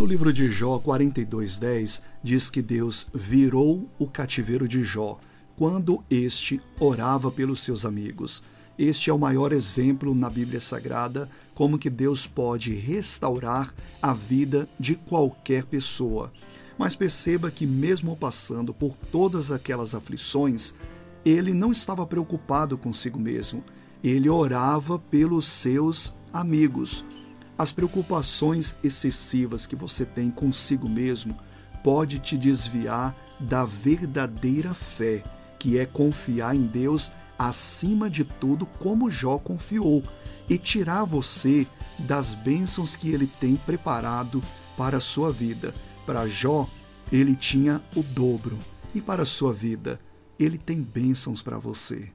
No livro de Jó 42:10 diz que Deus virou o cativeiro de Jó quando este orava pelos seus amigos. Este é o maior exemplo na Bíblia Sagrada como que Deus pode restaurar a vida de qualquer pessoa. Mas perceba que mesmo passando por todas aquelas aflições, ele não estava preocupado consigo mesmo. Ele orava pelos seus amigos. As preocupações excessivas que você tem consigo mesmo pode te desviar da verdadeira fé, que é confiar em Deus acima de tudo, como Jó confiou, e tirar você das bênçãos que ele tem preparado para a sua vida. Para Jó, ele tinha o dobro, e para a sua vida, ele tem bênçãos para você.